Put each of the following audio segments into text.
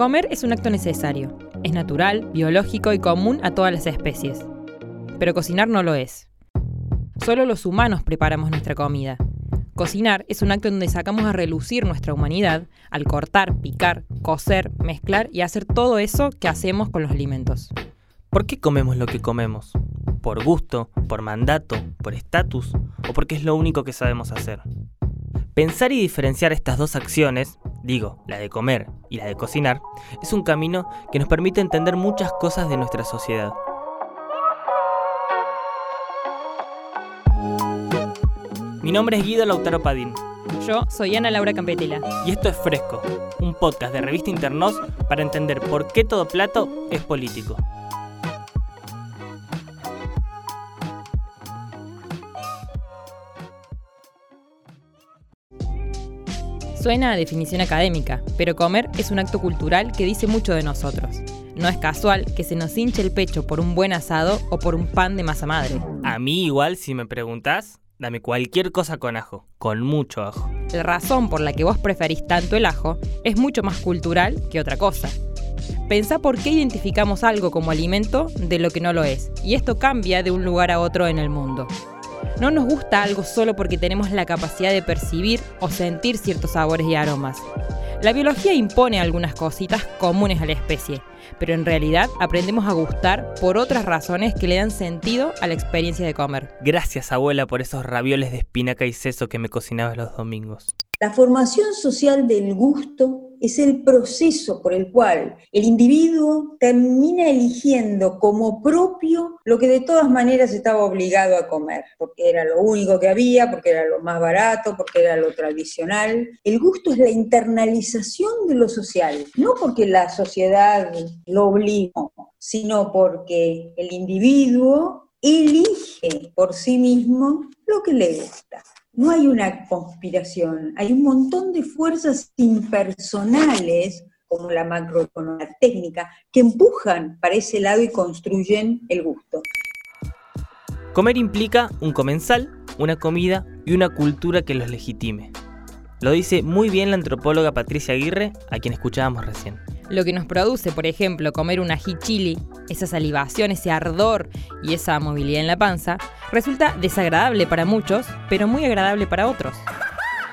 Comer es un acto necesario. Es natural, biológico y común a todas las especies. Pero cocinar no lo es. Solo los humanos preparamos nuestra comida. Cocinar es un acto donde sacamos a relucir nuestra humanidad al cortar, picar, cocer, mezclar y hacer todo eso que hacemos con los alimentos. ¿Por qué comemos lo que comemos? ¿Por gusto? ¿Por mandato? ¿Por estatus? ¿O porque es lo único que sabemos hacer? Pensar y diferenciar estas dos acciones, digo, la de comer y la de cocinar, es un camino que nos permite entender muchas cosas de nuestra sociedad. Mi nombre es Guido Lautaro Padín. Yo soy Ana Laura Campetela. Y esto es Fresco, un podcast de revista Internos para entender por qué todo plato es político. Suena a definición académica, pero comer es un acto cultural que dice mucho de nosotros. No es casual que se nos hinche el pecho por un buen asado o por un pan de masa madre. A mí igual, si me preguntás, dame cualquier cosa con ajo, con mucho ajo. La razón por la que vos preferís tanto el ajo es mucho más cultural que otra cosa. Pensá por qué identificamos algo como alimento de lo que no lo es, y esto cambia de un lugar a otro en el mundo. No nos gusta algo solo porque tenemos la capacidad de percibir o sentir ciertos sabores y aromas. La biología impone algunas cositas comunes a la especie, pero en realidad aprendemos a gustar por otras razones que le dan sentido a la experiencia de comer. Gracias abuela por esos ravioles de espinaca y seso que me cocinabas los domingos. La formación social del gusto es el proceso por el cual el individuo termina eligiendo como propio lo que de todas maneras estaba obligado a comer, porque era lo único que había, porque era lo más barato, porque era lo tradicional. El gusto es la internalización de lo social, no porque la sociedad lo obligó, sino porque el individuo elige por sí mismo lo que le gusta no hay una conspiración, hay un montón de fuerzas impersonales, como la macroeconomía técnica, que empujan para ese lado y construyen el gusto. Comer implica un comensal, una comida y una cultura que los legitime. Lo dice muy bien la antropóloga Patricia Aguirre, a quien escuchábamos recién. Lo que nos produce, por ejemplo, comer un ají chili, esa salivación, ese ardor y esa movilidad en la panza, resulta desagradable para muchos, pero muy agradable para otros.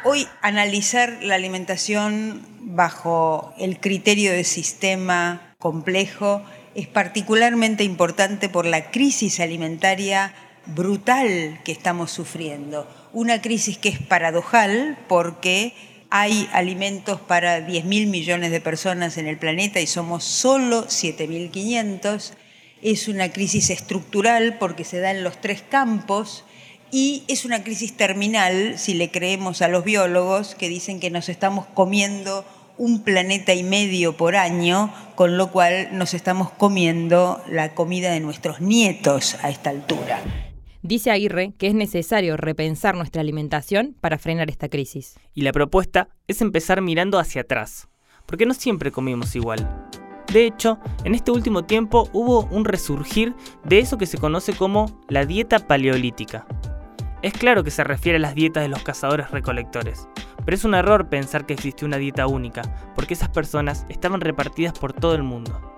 Hoy analizar la alimentación bajo el criterio de sistema complejo es particularmente importante por la crisis alimentaria brutal que estamos sufriendo. Una crisis que es paradojal porque hay alimentos para 10.000 millones de personas en el planeta y somos solo 7.500. Es una crisis estructural porque se da en los tres campos y es una crisis terminal, si le creemos a los biólogos, que dicen que nos estamos comiendo un planeta y medio por año, con lo cual nos estamos comiendo la comida de nuestros nietos a esta altura. Dice Aguirre que es necesario repensar nuestra alimentación para frenar esta crisis. Y la propuesta es empezar mirando hacia atrás, porque no siempre comimos igual. De hecho, en este último tiempo hubo un resurgir de eso que se conoce como la dieta paleolítica. Es claro que se refiere a las dietas de los cazadores recolectores, pero es un error pensar que existió una dieta única, porque esas personas estaban repartidas por todo el mundo.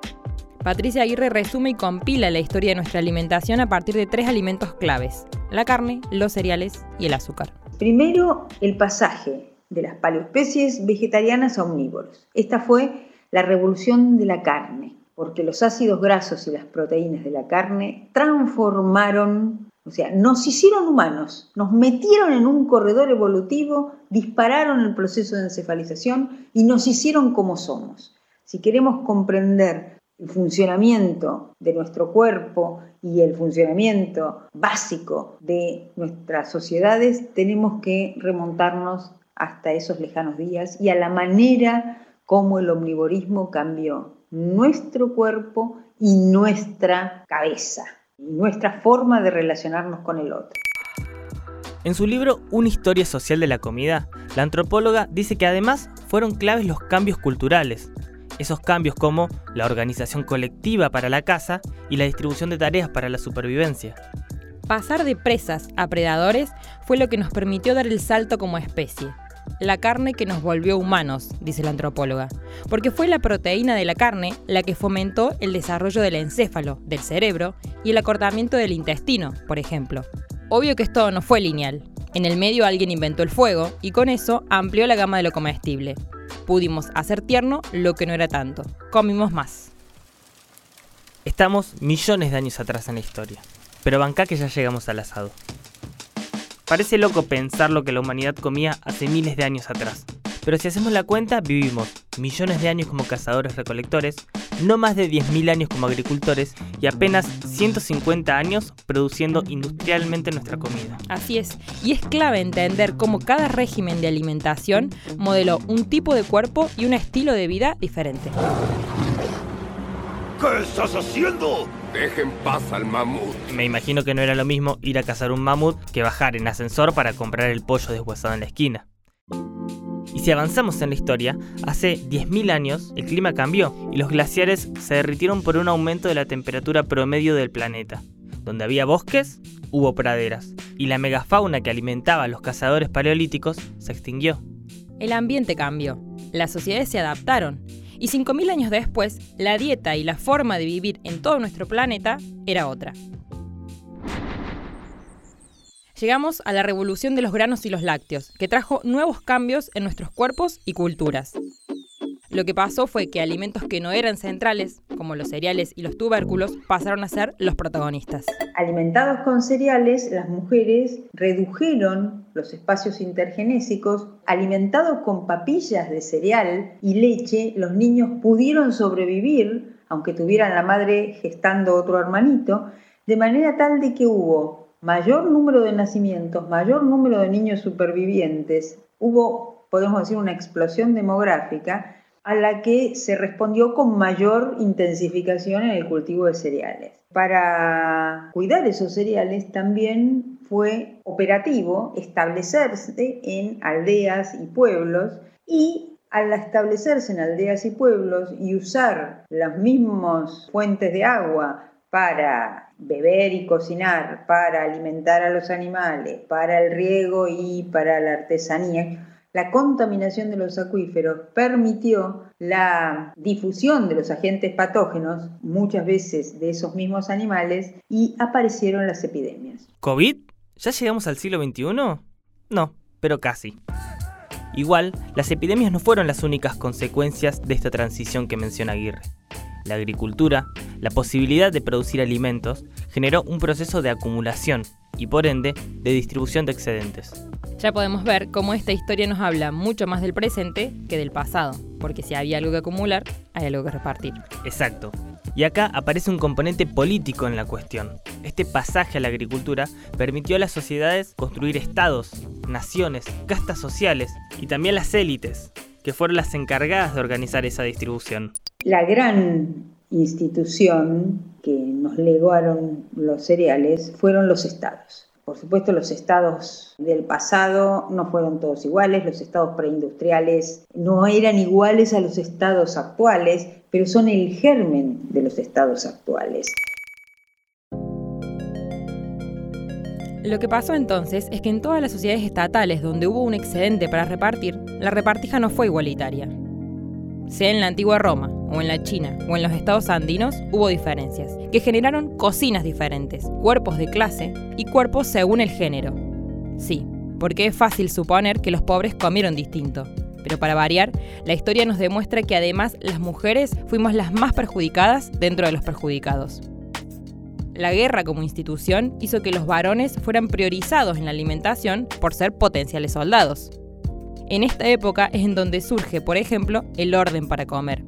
Patricia Aguirre resume y compila la historia de nuestra alimentación a partir de tres alimentos claves, la carne, los cereales y el azúcar. Primero, el pasaje de las paleoespecies vegetarianas a omnívoros. Esta fue la revolución de la carne, porque los ácidos grasos y las proteínas de la carne transformaron, o sea, nos hicieron humanos, nos metieron en un corredor evolutivo, dispararon el proceso de encefalización y nos hicieron como somos. Si queremos comprender el funcionamiento de nuestro cuerpo y el funcionamiento básico de nuestras sociedades, tenemos que remontarnos hasta esos lejanos días y a la manera como el omnivorismo cambió nuestro cuerpo y nuestra cabeza, nuestra forma de relacionarnos con el otro. En su libro Una historia social de la comida, la antropóloga dice que además fueron claves los cambios culturales, esos cambios como la organización colectiva para la caza y la distribución de tareas para la supervivencia. Pasar de presas a predadores fue lo que nos permitió dar el salto como especie. la carne que nos volvió humanos, dice la antropóloga, porque fue la proteína de la carne la que fomentó el desarrollo del encéfalo, del cerebro, y el acortamiento del intestino, por ejemplo. Obvio que esto no fue lineal. En el medio alguien inventó el fuego y con eso amplió la gama de lo comestible. Pudimos hacer tierno lo que no era tanto. Comimos más. Estamos millones de años atrás en la historia, pero banca que ya llegamos al asado. Parece loco pensar lo que la humanidad comía hace miles de años atrás, pero si hacemos la cuenta, vivimos millones de años como cazadores-recolectores, no más de 10.000 años como agricultores y apenas 150 años produciendo industrialmente nuestra comida. Así es, y es clave entender cómo cada régimen de alimentación modeló un tipo de cuerpo y un estilo de vida diferente. ¿Qué estás haciendo? Deja en paz al mamut. Me imagino que no era lo mismo ir a cazar un mamut que bajar en ascensor para comprar el pollo deshuesado en la esquina. Y si avanzamos en la historia, hace 10.000 años el clima cambió y los glaciares se derritieron por un aumento de la temperatura promedio del planeta. Donde había bosques, hubo praderas, y la megafauna que alimentaba a los cazadores paleolíticos se extinguió. El ambiente cambió, las sociedades se adaptaron, y 5.000 años después, la dieta y la forma de vivir en todo nuestro planeta era otra. Llegamos a la revolución de los granos y los lácteos, que trajo nuevos cambios en nuestros cuerpos y culturas. Lo que pasó fue que alimentos que no eran centrales, como los cereales y los tubérculos, pasaron a ser los protagonistas. Alimentados con cereales, las mujeres redujeron los espacios intergenésicos. Alimentados con papillas de cereal y leche, los niños pudieron sobrevivir, aunque tuvieran la madre gestando otro hermanito, de manera tal de que hubo mayor número de nacimientos, mayor número de niños supervivientes, hubo, podemos decir, una explosión demográfica a la que se respondió con mayor intensificación en el cultivo de cereales. Para cuidar esos cereales también fue operativo establecerse en aldeas y pueblos y al establecerse en aldeas y pueblos y usar las mismas fuentes de agua para beber y cocinar, para alimentar a los animales, para el riego y para la artesanía, la contaminación de los acuíferos permitió la difusión de los agentes patógenos, muchas veces de esos mismos animales, y aparecieron las epidemias. ¿COVID? ¿Ya llegamos al siglo XXI? No, pero casi. Igual, las epidemias no fueron las únicas consecuencias de esta transición que menciona Aguirre la agricultura, la posibilidad de producir alimentos, generó un proceso de acumulación y por ende de distribución de excedentes. Ya podemos ver cómo esta historia nos habla mucho más del presente que del pasado, porque si había algo que acumular, hay algo que repartir. Exacto. Y acá aparece un componente político en la cuestión. Este pasaje a la agricultura permitió a las sociedades construir estados, naciones, castas sociales y también las élites, que fueron las encargadas de organizar esa distribución. La gran institución que nos legaron los cereales fueron los estados. Por supuesto, los estados del pasado no fueron todos iguales, los estados preindustriales no eran iguales a los estados actuales, pero son el germen de los estados actuales. Lo que pasó entonces es que en todas las sociedades estatales donde hubo un excedente para repartir, la repartija no fue igualitaria. Sea en la antigua Roma, o en la China, o en los estados andinos, hubo diferencias, que generaron cocinas diferentes, cuerpos de clase y cuerpos según el género. Sí, porque es fácil suponer que los pobres comieron distinto. Pero para variar, la historia nos demuestra que además las mujeres fuimos las más perjudicadas dentro de los perjudicados. La guerra como institución hizo que los varones fueran priorizados en la alimentación por ser potenciales soldados. En esta época es en donde surge, por ejemplo, el orden para comer.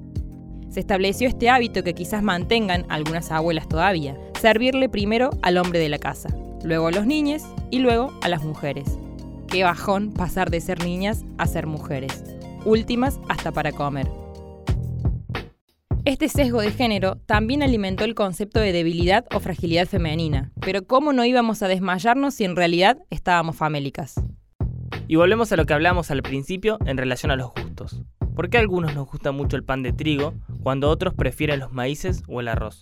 Se estableció este hábito que quizás mantengan algunas abuelas todavía, servirle primero al hombre de la casa, luego a los niños y luego a las mujeres. Qué bajón pasar de ser niñas a ser mujeres, últimas hasta para comer. Este sesgo de género también alimentó el concepto de debilidad o fragilidad femenina, pero ¿cómo no íbamos a desmayarnos si en realidad estábamos famélicas? Y volvemos a lo que hablamos al principio en relación a los gustos. ¿Por qué a algunos nos gusta mucho el pan de trigo cuando otros prefieren los maíces o el arroz?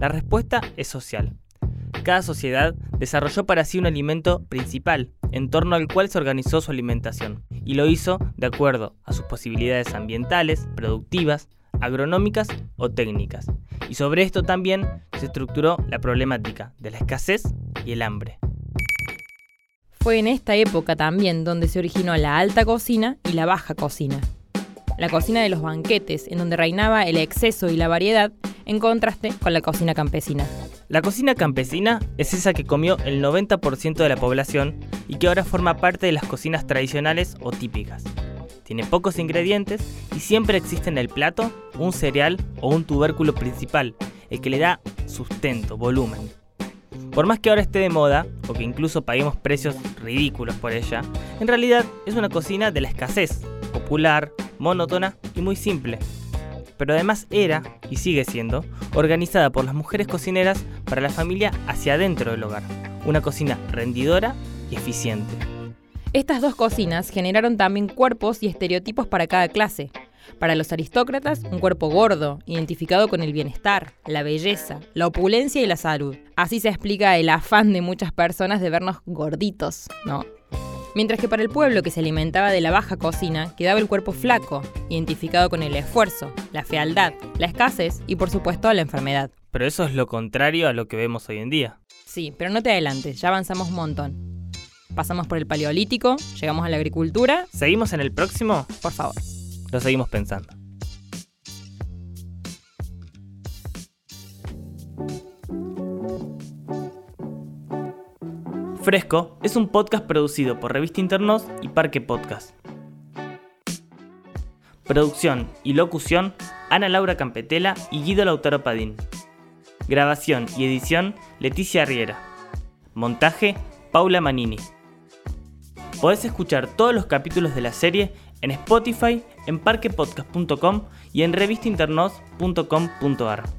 La respuesta es social. Cada sociedad desarrolló para sí un alimento principal, en torno al cual se organizó su alimentación. y lo hizo de acuerdo a sus posibilidades ambientales, productivas, agronómicas o técnicas. Y sobre esto también se estructuró la problemática de la escasez y el hambre. Fue en esta época también donde se originó la alta cocina y la baja cocina. La cocina de los banquetes, en donde reinaba el exceso y la variedad, en contraste con la cocina campesina. La cocina campesina es esa que comió el 90% de la población y que ahora forma parte de las cocinas tradicionales o típicas. Tiene pocos ingredientes y siempre existe en el plato un cereal o un tubérculo principal, el que le da sustento, volumen. Por más que ahora esté de moda, o que incluso paguemos precios ridículos por ella, en realidad es una cocina de la escasez, popular, monótona y muy simple. Pero además era, y sigue siendo, organizada por las mujeres cocineras para la familia hacia adentro del hogar. Una cocina rendidora y eficiente. Estas dos cocinas generaron también cuerpos y estereotipos para cada clase. Para los aristócratas, un cuerpo gordo, identificado con el bienestar, la belleza, la opulencia y la salud. Así se explica el afán de muchas personas de vernos gorditos, ¿no? Mientras que para el pueblo que se alimentaba de la baja cocina quedaba el cuerpo flaco, identificado con el esfuerzo, la fealdad, la escasez y por supuesto la enfermedad. Pero eso es lo contrario a lo que vemos hoy en día. Sí, pero no te adelantes, ya avanzamos un montón. Pasamos por el paleolítico, llegamos a la agricultura. ¿Seguimos en el próximo? Por favor. Lo seguimos pensando. Fresco es un podcast producido por Revista Internos y Parque Podcast. Producción y locución Ana Laura Campetela y Guido Lautaro Padín. Grabación y edición Leticia Riera. Montaje Paula Manini. Podés escuchar todos los capítulos de la serie en Spotify, en parquepodcast.com y en revistainternos.com.ar.